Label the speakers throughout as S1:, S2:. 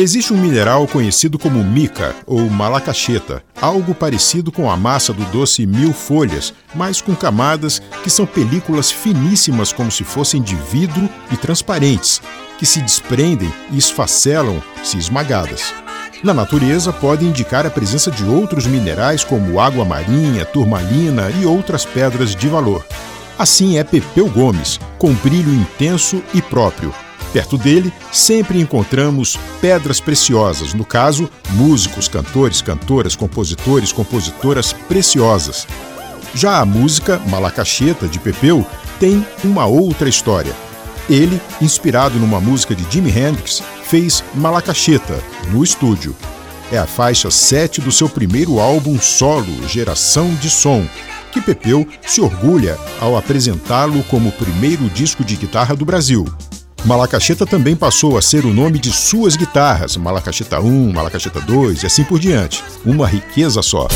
S1: Existe um mineral conhecido como mica ou malacacheta, algo parecido com a massa do doce mil folhas, mas com camadas que são películas finíssimas como se fossem de vidro e transparentes, que se desprendem e esfacelam se esmagadas. Na natureza, pode indicar a presença de outros minerais como água marinha, turmalina e outras pedras de valor. Assim é Pepeu Gomes, com brilho intenso e próprio. Perto dele, sempre encontramos pedras preciosas, no caso, músicos, cantores, cantoras, compositores, compositoras preciosas. Já a música Malacacheta de Pepeu tem uma outra história. Ele, inspirado numa música de Jimi Hendrix, fez Malacacheta no estúdio. É a faixa 7 do seu primeiro álbum solo, Geração de Som, que Pepeu se orgulha ao apresentá-lo como o primeiro disco de guitarra do Brasil. Malacacheta também passou a ser o nome de suas guitarras, Malacacheta 1, Malacacheta 2 e assim por diante. Uma riqueza só.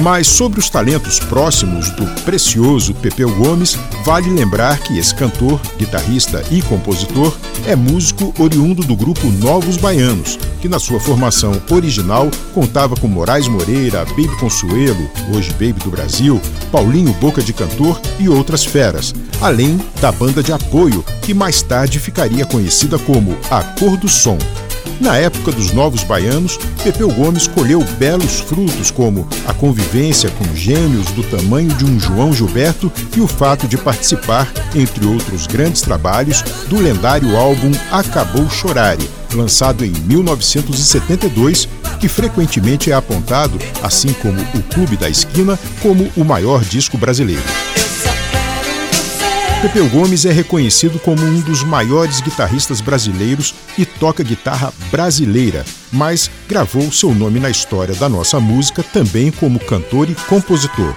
S1: Mas sobre os talentos próximos do precioso Pepeu Gomes, vale lembrar que esse cantor, guitarrista e compositor é músico oriundo do grupo Novos Baianos, que na sua formação original contava com Moraes Moreira, Baby Consuelo, hoje Baby do Brasil, Paulinho Boca de Cantor e outras feras, além da banda de apoio, que mais tarde ficaria conhecida como A Cor do Som. Na época dos Novos Baianos, Pepeu Gomes colheu belos frutos como a convivência com gênios do tamanho de um João Gilberto e o fato de participar, entre outros grandes trabalhos, do lendário álbum Acabou Chorare, lançado em 1972, que frequentemente é apontado, assim como o Clube da Esquina, como o maior disco brasileiro. Pepeu Gomes é reconhecido como um dos maiores guitarristas brasileiros e toca guitarra brasileira, mas gravou seu nome na história da nossa música também como cantor e compositor.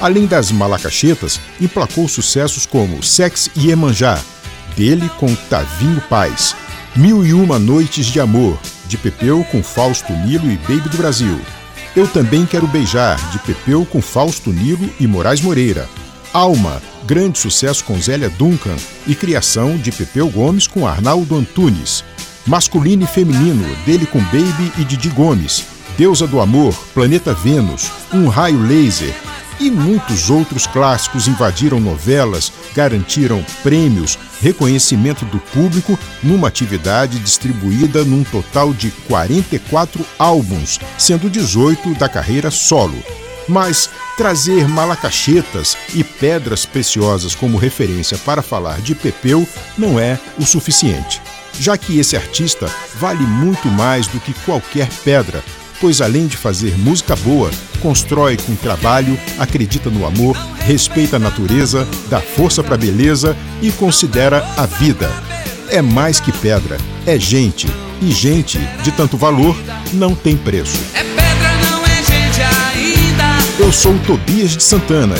S1: Além das malacachetas, emplacou sucessos como Sex e Emanjá, dele com Tavinho Paz, Mil e Uma Noites de Amor, de Pepeu com Fausto Nilo e Baby do Brasil. Eu Também Quero Beijar, de Pepeu com Fausto Nilo e Moraes Moreira. Alma, grande sucesso com Zélia Duncan e criação de Pepeu Gomes com Arnaldo Antunes. Masculino e feminino, dele com Baby e Didi Gomes. Deusa do Amor, Planeta Vênus, Um Raio Laser, e muitos outros clássicos invadiram novelas, garantiram prêmios, reconhecimento do público numa atividade distribuída num total de 44 álbuns, sendo 18 da carreira solo. Mas trazer malacachetas e pedras preciosas como referência para falar de Pepeu não é o suficiente, já que esse artista vale muito mais do que qualquer pedra, pois além de fazer música boa, constrói com trabalho, acredita no amor, respeita a natureza, dá força para a beleza e considera a vida. É mais que pedra, é gente, e gente de tanto valor não tem preço. Eu sou o Tobias de Santana